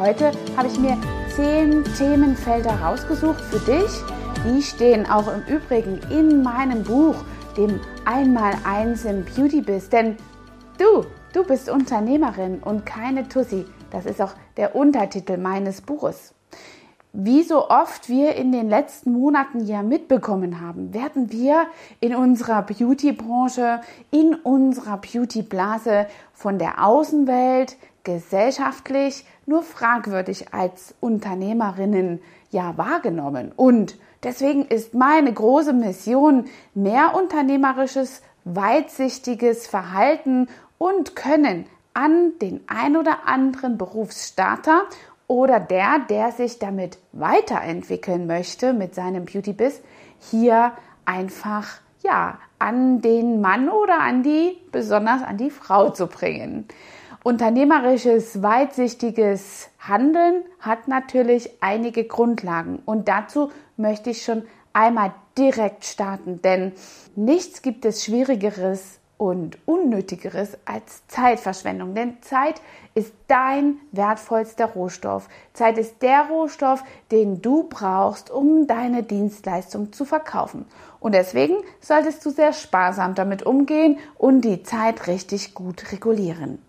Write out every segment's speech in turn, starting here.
Heute habe ich mir zehn Themenfelder rausgesucht für dich. Die stehen auch im Übrigen in meinem Buch, dem Einmaleins im Beauty Biz. Denn du, du bist Unternehmerin und keine Tussi. Das ist auch der Untertitel meines Buches. Wie so oft wir in den letzten Monaten ja mitbekommen haben, werden wir in unserer Beauty-Branche, in unserer Beauty-Blase von der Außenwelt gesellschaftlich nur fragwürdig als Unternehmerinnen ja wahrgenommen. Und deswegen ist meine große Mission, mehr unternehmerisches, weitsichtiges Verhalten und Können an den ein oder anderen Berufsstarter oder der, der sich damit weiterentwickeln möchte mit seinem Beauty Biz, hier einfach ja an den Mann oder an die besonders an die Frau zu bringen. Unternehmerisches, weitsichtiges Handeln hat natürlich einige Grundlagen und dazu möchte ich schon einmal direkt starten, denn nichts gibt es Schwierigeres und Unnötigeres als Zeitverschwendung. Denn Zeit ist dein wertvollster Rohstoff. Zeit ist der Rohstoff, den du brauchst, um deine Dienstleistung zu verkaufen. Und deswegen solltest du sehr sparsam damit umgehen und die Zeit richtig gut regulieren.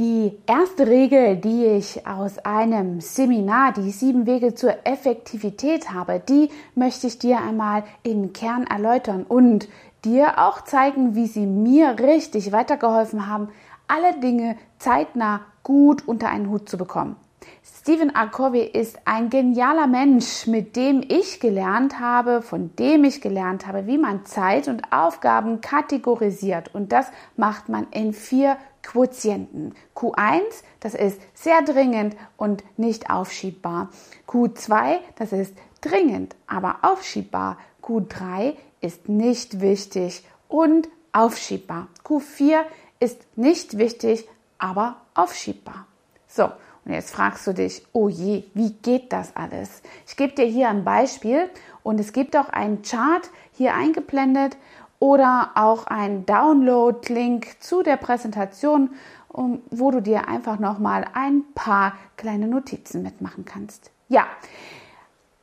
Die erste Regel, die ich aus einem Seminar, die sieben Wege zur Effektivität habe, die möchte ich dir einmal im Kern erläutern und dir auch zeigen, wie sie mir richtig weitergeholfen haben, alle Dinge zeitnah gut unter einen Hut zu bekommen. Stephen R. Covey ist ein genialer Mensch, mit dem ich gelernt habe, von dem ich gelernt habe, wie man Zeit und Aufgaben kategorisiert. Und das macht man in vier Quotienten. Q1, das ist sehr dringend und nicht aufschiebbar. Q2, das ist dringend, aber aufschiebbar. Q3 ist nicht wichtig und aufschiebbar. Q4 ist nicht wichtig, aber aufschiebbar. So, und jetzt fragst du dich, oh je, wie geht das alles? Ich gebe dir hier ein Beispiel und es gibt auch einen Chart hier eingeblendet oder auch einen Download-Link zu der Präsentation, wo du dir einfach nochmal ein paar kleine Notizen mitmachen kannst. Ja,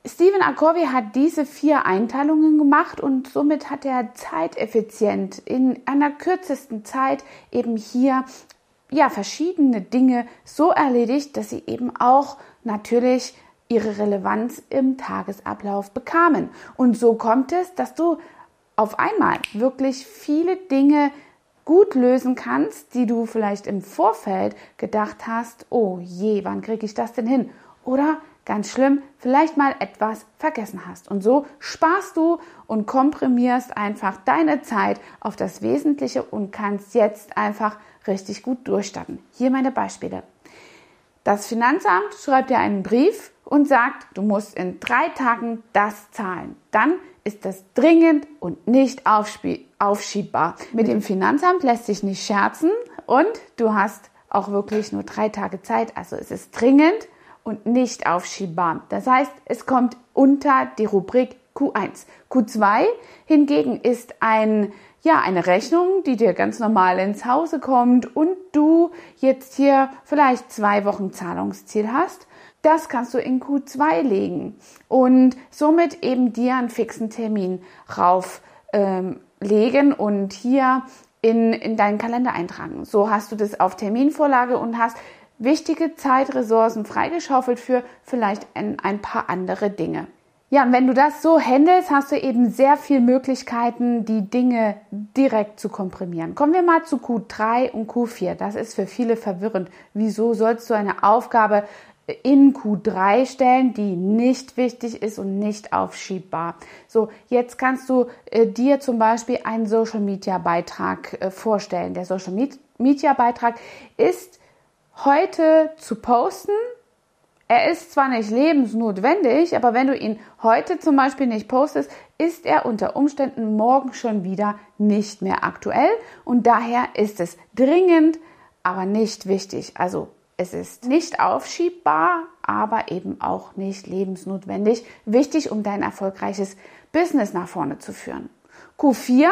Stephen Akovi hat diese vier Einteilungen gemacht und somit hat er zeiteffizient in einer kürzesten Zeit eben hier ja verschiedene Dinge so erledigt, dass sie eben auch natürlich ihre Relevanz im Tagesablauf bekamen. Und so kommt es, dass du auf einmal wirklich viele Dinge gut lösen kannst, die du vielleicht im Vorfeld gedacht hast, oh je, wann kriege ich das denn hin? Oder ganz schlimm, vielleicht mal etwas vergessen hast. Und so sparst du und komprimierst einfach deine Zeit auf das Wesentliche und kannst jetzt einfach richtig gut durchstarten. Hier meine Beispiele. Das Finanzamt schreibt dir einen Brief und sagt, du musst in drei Tagen das zahlen. Dann ist das dringend und nicht aufschiebbar. Mit dem Finanzamt lässt sich nicht scherzen und du hast auch wirklich nur drei Tage Zeit. Also es ist dringend und nicht aufschiebbar. Das heißt, es kommt unter die Rubrik Q1. Q2 hingegen ist ein, ja, eine Rechnung, die dir ganz normal ins Hause kommt und du jetzt hier vielleicht zwei Wochen Zahlungsziel hast. Das kannst du in Q2 legen und somit eben dir einen fixen Termin rauflegen ähm, und hier in, in deinen Kalender eintragen. So hast du das auf Terminvorlage und hast wichtige Zeitressourcen freigeschaufelt für vielleicht ein, ein paar andere Dinge. Ja, und wenn du das so handelst, hast du eben sehr viele Möglichkeiten, die Dinge direkt zu komprimieren. Kommen wir mal zu Q3 und Q4. Das ist für viele verwirrend. Wieso sollst du eine Aufgabe in Q3 stellen, die nicht wichtig ist und nicht aufschiebbar. So, jetzt kannst du äh, dir zum Beispiel einen Social Media Beitrag äh, vorstellen. Der Social Media Beitrag ist heute zu posten. Er ist zwar nicht lebensnotwendig, aber wenn du ihn heute zum Beispiel nicht postest, ist er unter Umständen morgen schon wieder nicht mehr aktuell und daher ist es dringend, aber nicht wichtig. Also es ist nicht aufschiebbar, aber eben auch nicht lebensnotwendig. Wichtig, um dein erfolgreiches Business nach vorne zu führen. Q4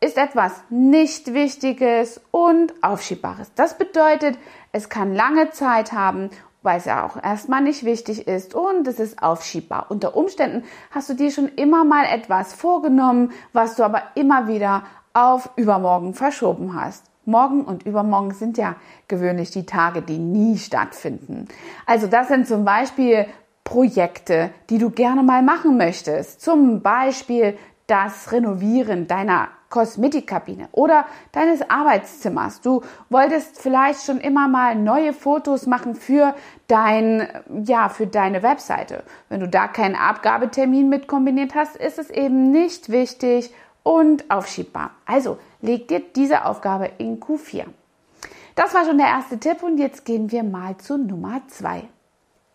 ist etwas nicht Wichtiges und Aufschiebbares. Das bedeutet, es kann lange Zeit haben, weil es ja auch erstmal nicht wichtig ist und es ist aufschiebbar. Unter Umständen hast du dir schon immer mal etwas vorgenommen, was du aber immer wieder auf übermorgen verschoben hast. Morgen und übermorgen sind ja gewöhnlich die Tage, die nie stattfinden. Also das sind zum Beispiel Projekte, die du gerne mal machen möchtest. Zum Beispiel das Renovieren deiner Kosmetikkabine oder deines Arbeitszimmers. Du wolltest vielleicht schon immer mal neue Fotos machen für dein, ja, für deine Webseite. Wenn du da keinen Abgabetermin mit kombiniert hast, ist es eben nicht wichtig und aufschiebbar. Also leg dir diese Aufgabe in Q4. Das war schon der erste Tipp und jetzt gehen wir mal zu Nummer zwei.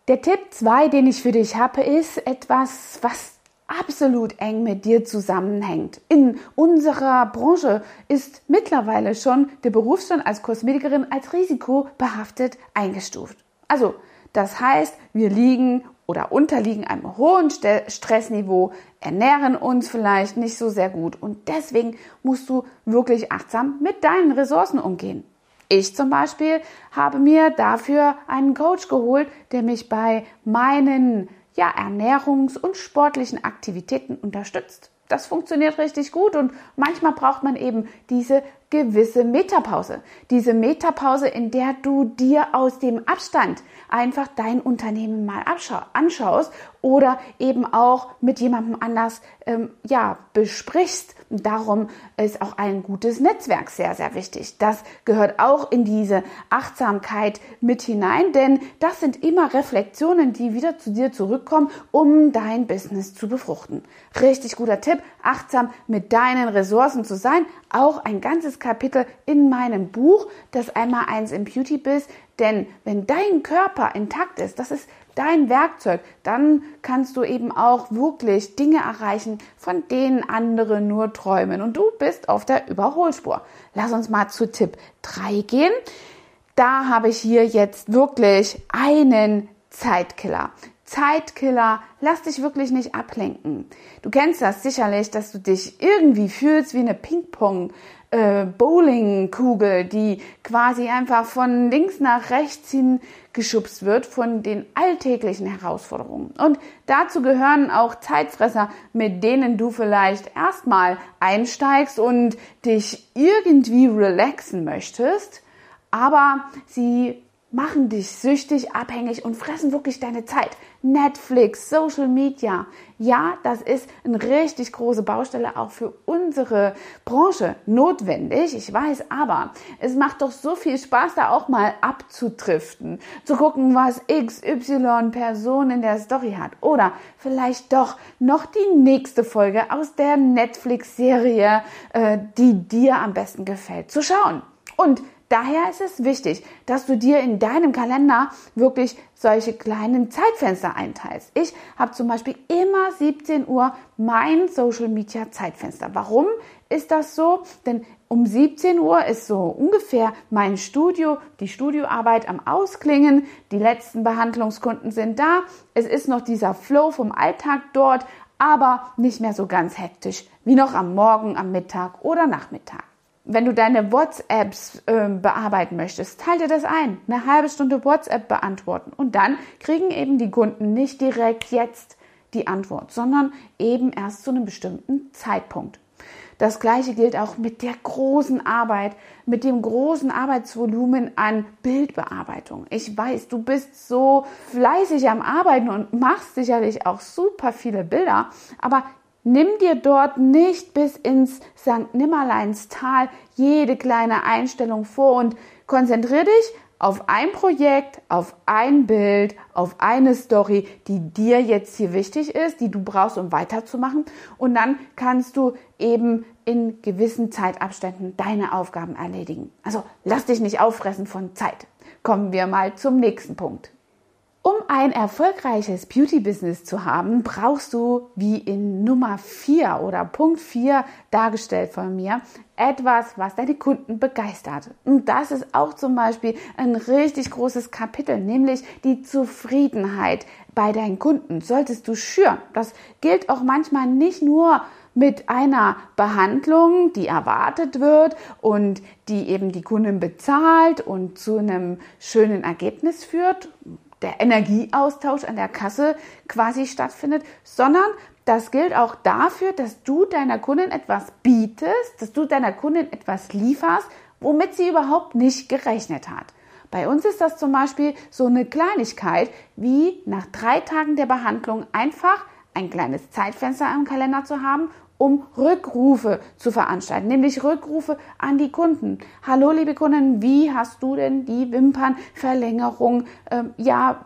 Der Tipp zwei, den ich für dich habe, ist etwas, was absolut eng mit dir zusammenhängt. In unserer Branche ist mittlerweile schon der Berufsstand als Kosmetikerin als risikobehaftet eingestuft. Also, das heißt, wir liegen oder unterliegen einem hohen Stressniveau, ernähren uns vielleicht nicht so sehr gut und deswegen musst du wirklich achtsam mit deinen Ressourcen umgehen. Ich zum Beispiel habe mir dafür einen Coach geholt, der mich bei meinen ja, ernährungs- und sportlichen Aktivitäten unterstützt. Das funktioniert richtig gut und manchmal braucht man eben diese gewisse Metapause. Diese Metapause, in der du dir aus dem Abstand einfach dein Unternehmen mal anschaust oder eben auch mit jemandem anders ähm, ja, besprichst. Darum ist auch ein gutes Netzwerk sehr, sehr wichtig. Das gehört auch in diese Achtsamkeit mit hinein, denn das sind immer Reflexionen, die wieder zu dir zurückkommen, um dein Business zu befruchten. Richtig guter Tipp, achtsam mit deinen Ressourcen zu sein. Auch ein ganzes Kapitel in meinem Buch, das einmal eins im Beauty Biz. Denn wenn dein Körper intakt ist, das ist dein Werkzeug, dann kannst du eben auch wirklich Dinge erreichen, von denen andere nur träumen. Und du bist auf der Überholspur. Lass uns mal zu Tipp 3 gehen. Da habe ich hier jetzt wirklich einen Zeitkiller. Zeitkiller, lass dich wirklich nicht ablenken. Du kennst das sicherlich, dass du dich irgendwie fühlst wie eine Ping-Pong äh, Bowlingkugel, die quasi einfach von links nach rechts hin geschubst wird von den alltäglichen Herausforderungen. Und dazu gehören auch Zeitfresser, mit denen du vielleicht erstmal einsteigst und dich irgendwie relaxen möchtest, aber sie machen dich süchtig, abhängig und fressen wirklich deine Zeit. Netflix, Social Media. Ja, das ist eine richtig große Baustelle auch für unsere Branche notwendig. Ich weiß, aber es macht doch so viel Spaß, da auch mal abzutriften, zu gucken, was XY Person in der Story hat. Oder vielleicht doch noch die nächste Folge aus der Netflix-Serie, äh, die dir am besten gefällt, zu schauen. Und Daher ist es wichtig, dass du dir in deinem Kalender wirklich solche kleinen Zeitfenster einteilst. Ich habe zum Beispiel immer 17 Uhr mein Social Media Zeitfenster. Warum ist das so? Denn um 17 Uhr ist so ungefähr mein Studio, die Studioarbeit am Ausklingen. Die letzten Behandlungskunden sind da. Es ist noch dieser Flow vom Alltag dort, aber nicht mehr so ganz hektisch wie noch am Morgen, am Mittag oder Nachmittag wenn du deine WhatsApps äh, bearbeiten möchtest, teile dir das ein. Eine halbe Stunde WhatsApp beantworten. Und dann kriegen eben die Kunden nicht direkt jetzt die Antwort, sondern eben erst zu einem bestimmten Zeitpunkt. Das gleiche gilt auch mit der großen Arbeit, mit dem großen Arbeitsvolumen an Bildbearbeitung. Ich weiß, du bist so fleißig am Arbeiten und machst sicherlich auch super viele Bilder, aber Nimm dir dort nicht bis ins St. Nimmerleinstal jede kleine Einstellung vor und konzentriere dich auf ein Projekt, auf ein Bild, auf eine Story, die dir jetzt hier wichtig ist, die du brauchst, um weiterzumachen. Und dann kannst du eben in gewissen Zeitabständen deine Aufgaben erledigen. Also lass dich nicht auffressen von Zeit. Kommen wir mal zum nächsten Punkt. Um ein erfolgreiches Beauty-Business zu haben, brauchst du, wie in Nummer 4 oder Punkt 4 dargestellt von mir, etwas, was deine Kunden begeistert. Und das ist auch zum Beispiel ein richtig großes Kapitel, nämlich die Zufriedenheit bei deinen Kunden. Solltest du schüren. Das gilt auch manchmal nicht nur mit einer Behandlung, die erwartet wird und die eben die Kundin bezahlt und zu einem schönen Ergebnis führt, der Energieaustausch an der Kasse quasi stattfindet, sondern das gilt auch dafür, dass du deiner Kundin etwas bietest, dass du deiner Kundin etwas lieferst, womit sie überhaupt nicht gerechnet hat. Bei uns ist das zum Beispiel so eine Kleinigkeit, wie nach drei Tagen der Behandlung einfach ein kleines Zeitfenster im Kalender zu haben, um Rückrufe zu veranstalten, nämlich Rückrufe an die Kunden. Hallo liebe Kunden, wie hast du denn die Wimpernverlängerung? Ähm, ja,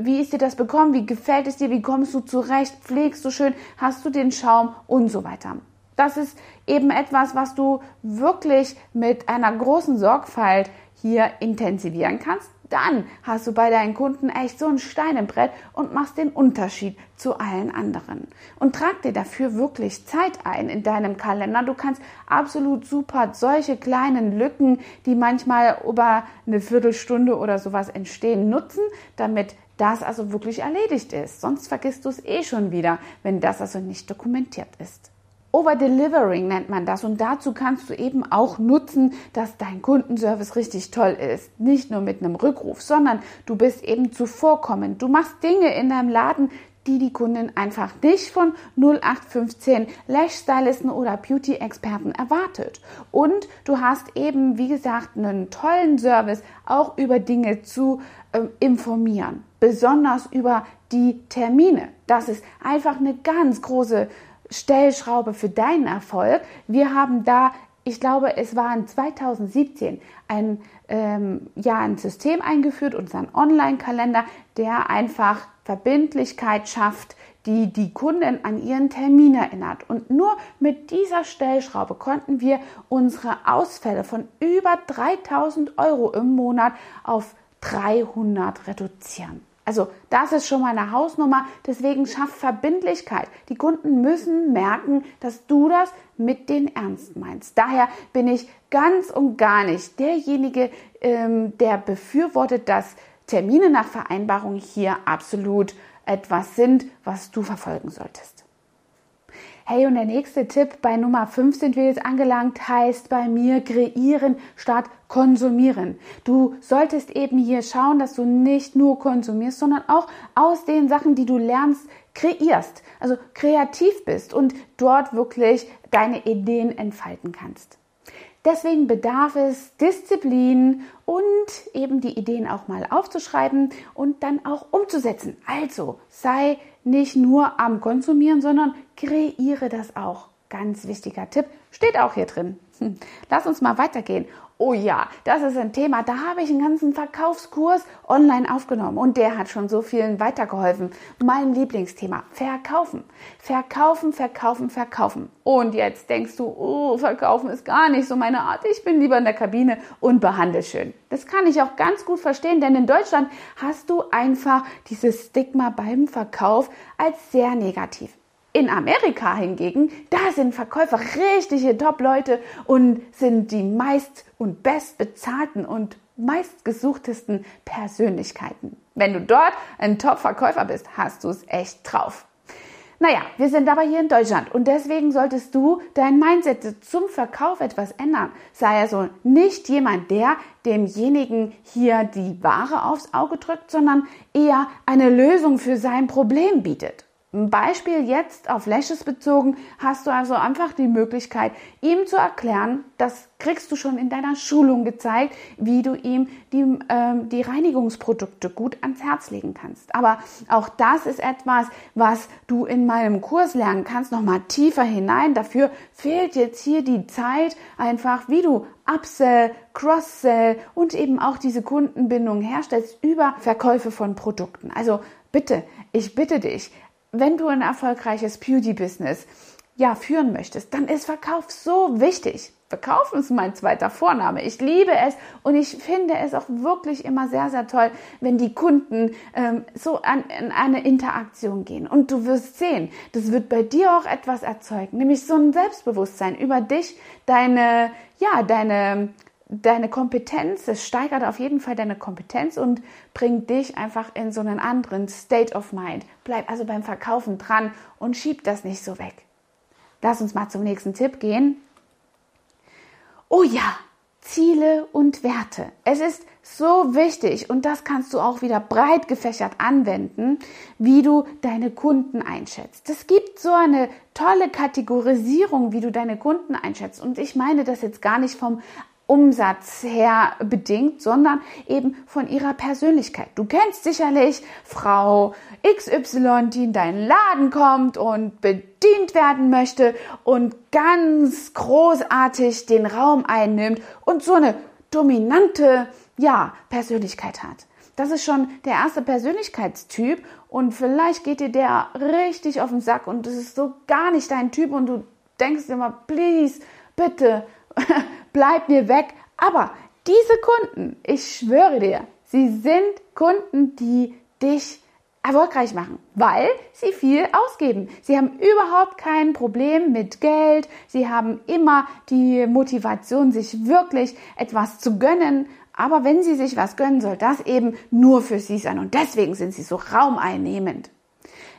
wie ist dir das bekommen? Wie gefällt es dir? Wie kommst du zurecht? Pflegst du schön? Hast du den Schaum? Und so weiter. Das ist eben etwas, was du wirklich mit einer großen Sorgfalt hier intensivieren kannst, dann hast du bei deinen Kunden echt so ein Stein im Brett und machst den Unterschied zu allen anderen. Und trag dir dafür wirklich Zeit ein in deinem Kalender. Du kannst absolut super solche kleinen Lücken, die manchmal über eine Viertelstunde oder sowas entstehen, nutzen, damit das also wirklich erledigt ist. Sonst vergisst du es eh schon wieder, wenn das also nicht dokumentiert ist. Overdelivering nennt man das und dazu kannst du eben auch nutzen, dass dein Kundenservice richtig toll ist. Nicht nur mit einem Rückruf, sondern du bist eben zuvorkommend. Du machst Dinge in deinem Laden, die die Kundin einfach nicht von 0815 Lash Stylisten oder Beauty Experten erwartet. Und du hast eben, wie gesagt, einen tollen Service auch über Dinge zu äh, informieren. Besonders über die Termine. Das ist einfach eine ganz große Stellschraube für deinen Erfolg. Wir haben da, ich glaube, es war in 2017 ein, ähm, ja, ein System eingeführt, unseren Online-Kalender, der einfach Verbindlichkeit schafft, die die Kunden an ihren Termin erinnert. Und nur mit dieser Stellschraube konnten wir unsere Ausfälle von über 3000 Euro im Monat auf 300 reduzieren. Also das ist schon mal eine Hausnummer. Deswegen schaff Verbindlichkeit. Die Kunden müssen merken, dass du das mit denen ernst meinst. Daher bin ich ganz und gar nicht derjenige, ähm, der befürwortet, dass Termine nach Vereinbarung hier absolut etwas sind, was du verfolgen solltest. Hey, und der nächste Tipp bei Nummer 5 sind wir jetzt angelangt, heißt bei mir kreieren statt konsumieren. Du solltest eben hier schauen, dass du nicht nur konsumierst, sondern auch aus den Sachen, die du lernst, kreierst. Also kreativ bist und dort wirklich deine Ideen entfalten kannst. Deswegen bedarf es Disziplin und eben die Ideen auch mal aufzuschreiben und dann auch umzusetzen. Also sei nicht nur am Konsumieren, sondern kreiere das auch. Ganz wichtiger Tipp, steht auch hier drin. Hm. Lass uns mal weitergehen. Oh ja, das ist ein Thema. Da habe ich einen ganzen Verkaufskurs online aufgenommen und der hat schon so vielen weitergeholfen. Mein Lieblingsthema, verkaufen. Verkaufen, verkaufen, verkaufen. Und jetzt denkst du, oh, verkaufen ist gar nicht so meine Art. Ich bin lieber in der Kabine und behandle schön. Das kann ich auch ganz gut verstehen, denn in Deutschland hast du einfach dieses Stigma beim Verkauf als sehr negativ. In Amerika hingegen, da sind Verkäufer richtige Top-Leute und sind die meist und bestbezahlten und meistgesuchtesten Persönlichkeiten. Wenn du dort ein Top-Verkäufer bist, hast du es echt drauf. Naja, wir sind aber hier in Deutschland und deswegen solltest du dein Mindset zum Verkauf etwas ändern. Sei also nicht jemand, der demjenigen hier die Ware aufs Auge drückt, sondern eher eine Lösung für sein Problem bietet. Ein Beispiel jetzt auf Lashes bezogen, hast du also einfach die Möglichkeit, ihm zu erklären, das kriegst du schon in deiner Schulung gezeigt, wie du ihm die, ähm, die Reinigungsprodukte gut ans Herz legen kannst. Aber auch das ist etwas, was du in meinem Kurs lernen kannst, nochmal tiefer hinein. Dafür fehlt jetzt hier die Zeit, einfach wie du Upsell, Cross-Sell und eben auch diese Kundenbindung herstellst über Verkäufe von Produkten. Also bitte, ich bitte dich, wenn du ein erfolgreiches Beauty-Business ja, führen möchtest, dann ist Verkauf so wichtig. Verkaufen ist mein zweiter Vorname. Ich liebe es und ich finde es auch wirklich immer sehr, sehr toll, wenn die Kunden ähm, so an, in eine Interaktion gehen. Und du wirst sehen, das wird bei dir auch etwas erzeugen, nämlich so ein Selbstbewusstsein über dich, deine, ja, deine deine Kompetenz, es steigert auf jeden Fall deine Kompetenz und bringt dich einfach in so einen anderen State of Mind. Bleib also beim Verkaufen dran und schieb das nicht so weg. lass uns mal zum nächsten Tipp gehen. Oh ja, Ziele und Werte. Es ist so wichtig und das kannst du auch wieder breit gefächert anwenden, wie du deine Kunden einschätzt. Es gibt so eine tolle Kategorisierung, wie du deine Kunden einschätzt und ich meine das jetzt gar nicht vom Umsatz her bedingt, sondern eben von ihrer Persönlichkeit. Du kennst sicherlich Frau XY, die in deinen Laden kommt und bedient werden möchte und ganz großartig den Raum einnimmt und so eine dominante, ja, Persönlichkeit hat. Das ist schon der erste Persönlichkeitstyp und vielleicht geht dir der richtig auf den Sack und das ist so gar nicht dein Typ und du denkst immer, please, bitte, bleib mir weg. Aber diese Kunden, ich schwöre dir, sie sind Kunden, die dich erfolgreich machen, weil sie viel ausgeben. Sie haben überhaupt kein Problem mit Geld. Sie haben immer die Motivation, sich wirklich etwas zu gönnen. Aber wenn sie sich was gönnen, soll das eben nur für sie sein. Und deswegen sind sie so raumeinnehmend.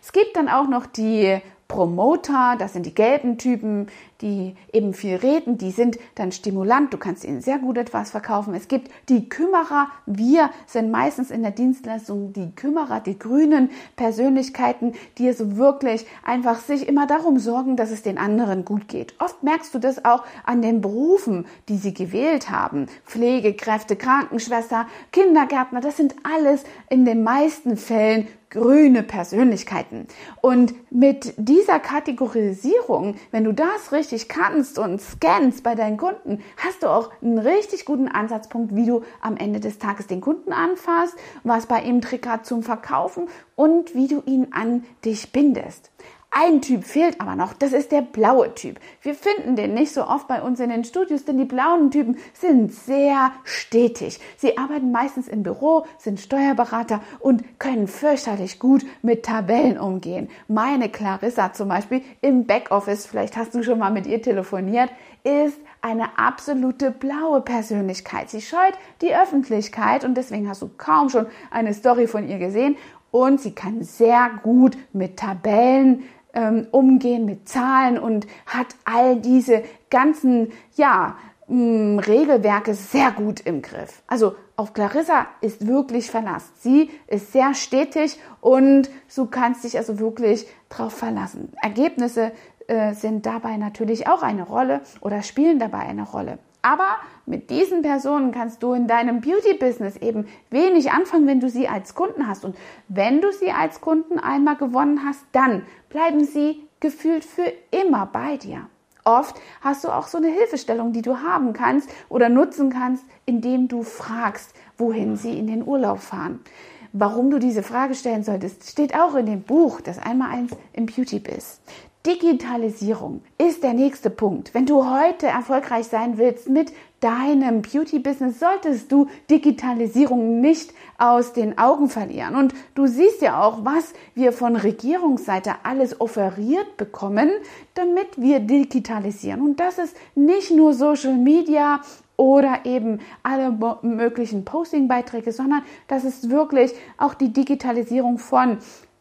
Es gibt dann auch noch die Promoter, das sind die gelben Typen, die eben viel reden, die sind dann stimulant, du kannst ihnen sehr gut etwas verkaufen. Es gibt die Kümmerer, wir sind meistens in der Dienstleistung die Kümmerer, die grünen Persönlichkeiten, die so wirklich einfach sich immer darum sorgen, dass es den anderen gut geht. Oft merkst du das auch an den Berufen, die sie gewählt haben. Pflegekräfte, Krankenschwester, Kindergärtner, das sind alles in den meisten Fällen grüne Persönlichkeiten. Und mit dieser Kategorisierung, wenn du das richtig kannst und scannst bei deinen Kunden, hast du auch einen richtig guten Ansatzpunkt, wie du am Ende des Tages den Kunden anfasst, was bei ihm triggert zum Verkaufen und wie du ihn an dich bindest. Ein Typ fehlt aber noch, das ist der blaue Typ. Wir finden den nicht so oft bei uns in den Studios, denn die blauen Typen sind sehr stetig. Sie arbeiten meistens im Büro, sind Steuerberater und können fürchterlich gut mit Tabellen umgehen. Meine Clarissa zum Beispiel im Backoffice, vielleicht hast du schon mal mit ihr telefoniert, ist eine absolute blaue Persönlichkeit. Sie scheut die Öffentlichkeit und deswegen hast du kaum schon eine Story von ihr gesehen und sie kann sehr gut mit Tabellen ähm, umgehen, mit Zahlen und hat all diese ganzen, ja, Regelwerke sehr gut im Griff. Also auf Clarissa ist wirklich Verlass. Sie ist sehr stetig und du kannst dich also wirklich drauf verlassen. Ergebnisse äh, sind dabei natürlich auch eine Rolle oder spielen dabei eine Rolle. Aber mit diesen Personen kannst du in deinem Beauty-Business eben wenig anfangen, wenn du sie als Kunden hast. Und wenn du sie als Kunden einmal gewonnen hast, dann bleiben sie gefühlt für immer bei dir. Oft hast du auch so eine Hilfestellung, die du haben kannst oder nutzen kannst, indem du fragst, wohin sie in den Urlaub fahren. Warum du diese Frage stellen solltest, steht auch in dem Buch, das einmal eins im Beauty Biz. Digitalisierung ist der nächste Punkt. Wenn du heute erfolgreich sein willst mit deinem Beauty-Business, solltest du Digitalisierung nicht aus den Augen verlieren. Und du siehst ja auch, was wir von Regierungsseite alles offeriert bekommen, damit wir digitalisieren. Und das ist nicht nur Social Media oder eben alle möglichen Posting-Beiträge, sondern das ist wirklich auch die Digitalisierung von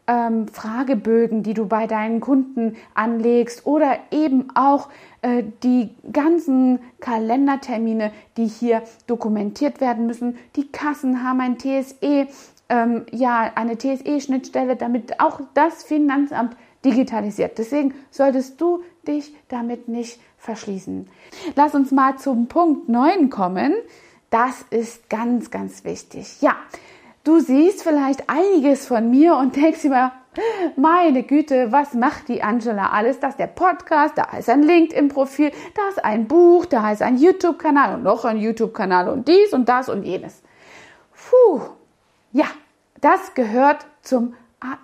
ähm, Fragebögen, die du bei deinen Kunden anlegst oder eben auch äh, die ganzen Kalendertermine, die hier dokumentiert werden müssen. Die Kassen haben ein TSE, ähm, ja, eine TSE-Schnittstelle, damit auch das Finanzamt digitalisiert. Deswegen solltest du dich damit nicht verschließen. Lass uns mal zum Punkt 9 kommen. Das ist ganz, ganz wichtig. Ja, Du siehst vielleicht einiges von mir und denkst immer, meine Güte, was macht die Angela alles? Da ist der Podcast, da ist ein LinkedIn-Profil, da ist ein Buch, da ist ein YouTube-Kanal und noch ein YouTube-Kanal und dies und das und jenes. Puh, ja, das gehört zum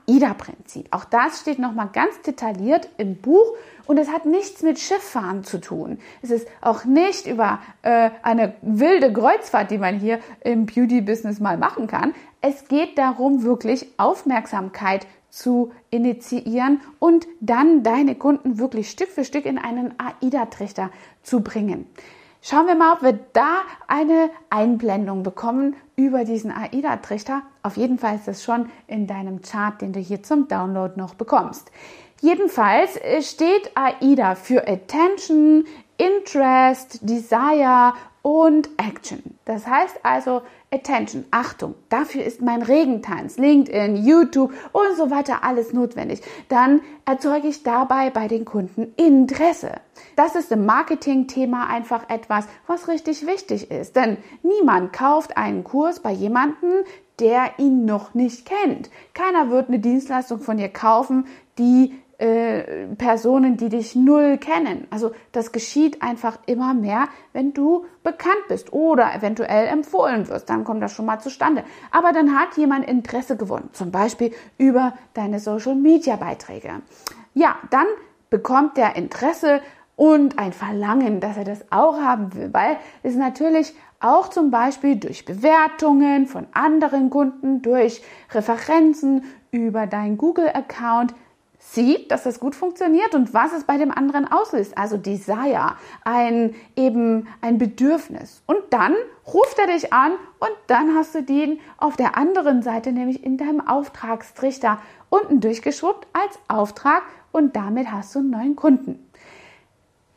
AIDA-Prinzip. Auch das steht nochmal ganz detailliert im Buch und es hat nichts mit Schifffahren zu tun. Es ist auch nicht über äh, eine wilde Kreuzfahrt, die man hier im Beauty-Business mal machen kann. Es geht darum, wirklich Aufmerksamkeit zu initiieren und dann deine Kunden wirklich Stück für Stück in einen AIDA-Trichter zu bringen. Schauen wir mal, ob wir da eine Einblendung bekommen über diesen AIDA-Trichter. Auf jeden Fall ist das schon in deinem Chart, den du hier zum Download noch bekommst. Jedenfalls äh, steht AIDA für Attention, Interest, Desire und Action. Das heißt also Attention, Achtung, dafür ist mein Regentanz, LinkedIn, YouTube und so weiter alles notwendig. Dann erzeuge ich dabei bei den Kunden Interesse. Das ist im Marketing-Thema einfach etwas, was richtig wichtig ist. Denn niemand kauft einen Kurs bei jemandem, der ihn noch nicht kennt. Keiner wird eine Dienstleistung von dir kaufen, die äh, Personen, die dich null kennen. Also das geschieht einfach immer mehr, wenn du bekannt bist oder eventuell empfohlen wirst. Dann kommt das schon mal zustande. Aber dann hat jemand Interesse gewonnen, zum Beispiel über deine Social-Media-Beiträge. Ja, dann bekommt der Interesse und ein Verlangen, dass er das auch haben will, weil es natürlich auch zum Beispiel durch Bewertungen von anderen Kunden, durch Referenzen über deinen Google-Account sieht, dass das gut funktioniert und was es bei dem anderen auslöst. Also Desire, ein eben ein Bedürfnis. Und dann ruft er dich an und dann hast du den auf der anderen Seite, nämlich in deinem Auftragstrichter unten durchgeschwuppt als Auftrag und damit hast du einen neuen Kunden.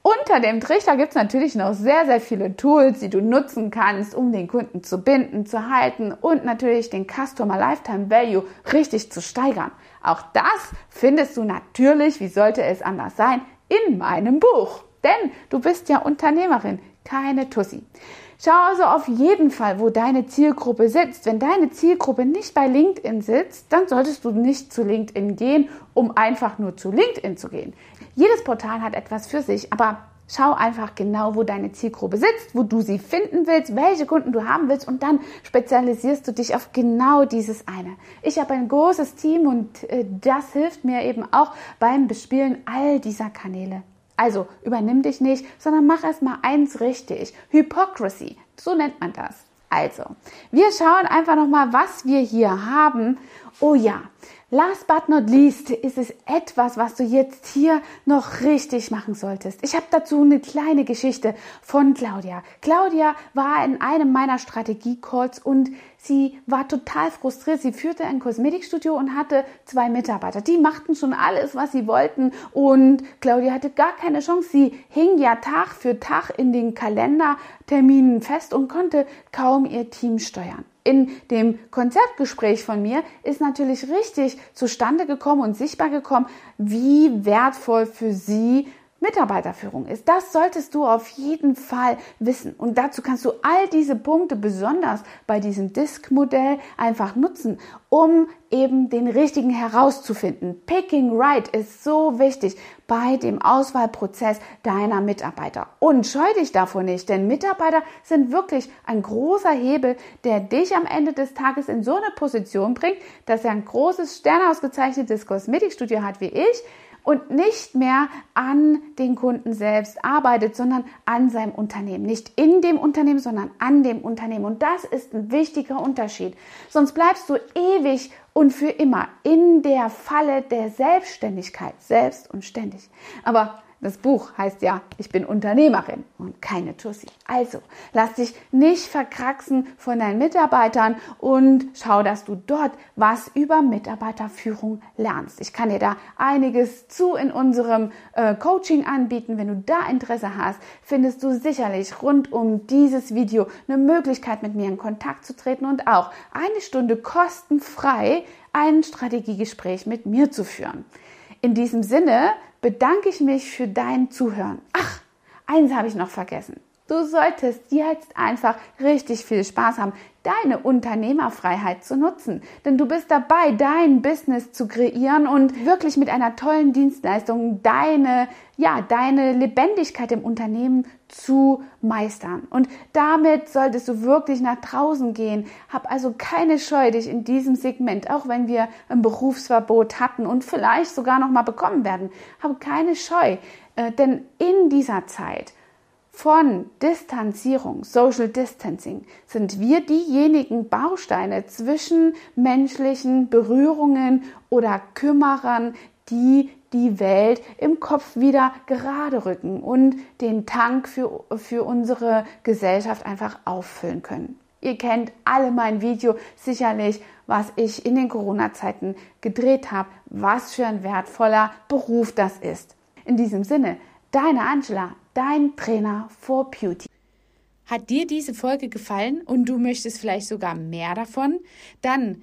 Unter dem Trichter gibt es natürlich noch sehr, sehr viele Tools, die du nutzen kannst, um den Kunden zu binden, zu halten und natürlich den Customer Lifetime Value richtig zu steigern. Auch das findest du natürlich, wie sollte es anders sein, in meinem Buch. Denn du bist ja Unternehmerin, keine Tussi. Schau also auf jeden Fall, wo deine Zielgruppe sitzt. Wenn deine Zielgruppe nicht bei LinkedIn sitzt, dann solltest du nicht zu LinkedIn gehen, um einfach nur zu LinkedIn zu gehen. Jedes Portal hat etwas für sich, aber schau einfach genau, wo deine Zielgruppe sitzt, wo du sie finden willst, welche Kunden du haben willst und dann spezialisierst du dich auf genau dieses eine. Ich habe ein großes Team und äh, das hilft mir eben auch beim Bespielen all dieser Kanäle. Also übernimm dich nicht, sondern mach erst mal eins richtig. Hypocrisy, so nennt man das. Also, wir schauen einfach noch mal, was wir hier haben. Oh ja, Last but not least ist es etwas, was du jetzt hier noch richtig machen solltest. Ich habe dazu eine kleine Geschichte von Claudia. Claudia war in einem meiner Strategie-Calls und sie war total frustriert. Sie führte ein Kosmetikstudio und hatte zwei Mitarbeiter. Die machten schon alles, was sie wollten und Claudia hatte gar keine Chance. Sie hing ja Tag für Tag in den Kalenderterminen fest und konnte kaum ihr Team steuern in dem Konzertgespräch von mir ist natürlich richtig zustande gekommen und sichtbar gekommen, wie wertvoll für sie Mitarbeiterführung ist. Das solltest du auf jeden Fall wissen. Und dazu kannst du all diese Punkte besonders bei diesem Disk-Modell einfach nutzen, um eben den richtigen herauszufinden. Picking right ist so wichtig bei dem Auswahlprozess deiner Mitarbeiter. Und scheu dich davor nicht, denn Mitarbeiter sind wirklich ein großer Hebel, der dich am Ende des Tages in so eine Position bringt, dass er ein großes, sternausgezeichnetes Kosmetikstudio hat wie ich, und nicht mehr an den Kunden selbst arbeitet, sondern an seinem Unternehmen. Nicht in dem Unternehmen, sondern an dem Unternehmen. Und das ist ein wichtiger Unterschied. Sonst bleibst du ewig und für immer in der Falle der Selbstständigkeit, selbst und ständig. Aber das Buch heißt ja, ich bin Unternehmerin und keine Tussi. Also, lass dich nicht verkraxen von deinen Mitarbeitern und schau, dass du dort was über Mitarbeiterführung lernst. Ich kann dir da einiges zu in unserem äh, Coaching anbieten. Wenn du da Interesse hast, findest du sicherlich rund um dieses Video eine Möglichkeit, mit mir in Kontakt zu treten und auch eine Stunde kostenfrei ein Strategiegespräch mit mir zu führen. In diesem Sinne bedanke ich mich für dein Zuhören. Ach, eins habe ich noch vergessen. Du solltest jetzt einfach richtig viel Spaß haben, deine Unternehmerfreiheit zu nutzen. Denn du bist dabei, dein Business zu kreieren und wirklich mit einer tollen Dienstleistung deine, ja, deine Lebendigkeit im Unternehmen zu meistern. Und damit solltest du wirklich nach draußen gehen. Hab also keine Scheu, dich in diesem Segment, auch wenn wir ein Berufsverbot hatten und vielleicht sogar noch mal bekommen werden, hab keine Scheu. Äh, denn in dieser Zeit von Distanzierung, Social Distancing, sind wir diejenigen Bausteine zwischen menschlichen Berührungen oder Kümmerern, die die Welt im Kopf wieder gerade rücken und den Tank für, für unsere Gesellschaft einfach auffüllen können. Ihr kennt alle mein Video sicherlich, was ich in den Corona-Zeiten gedreht habe, was für ein wertvoller Beruf das ist. In diesem Sinne, deine Angela, dein Trainer for Beauty. Hat dir diese Folge gefallen und du möchtest vielleicht sogar mehr davon? Dann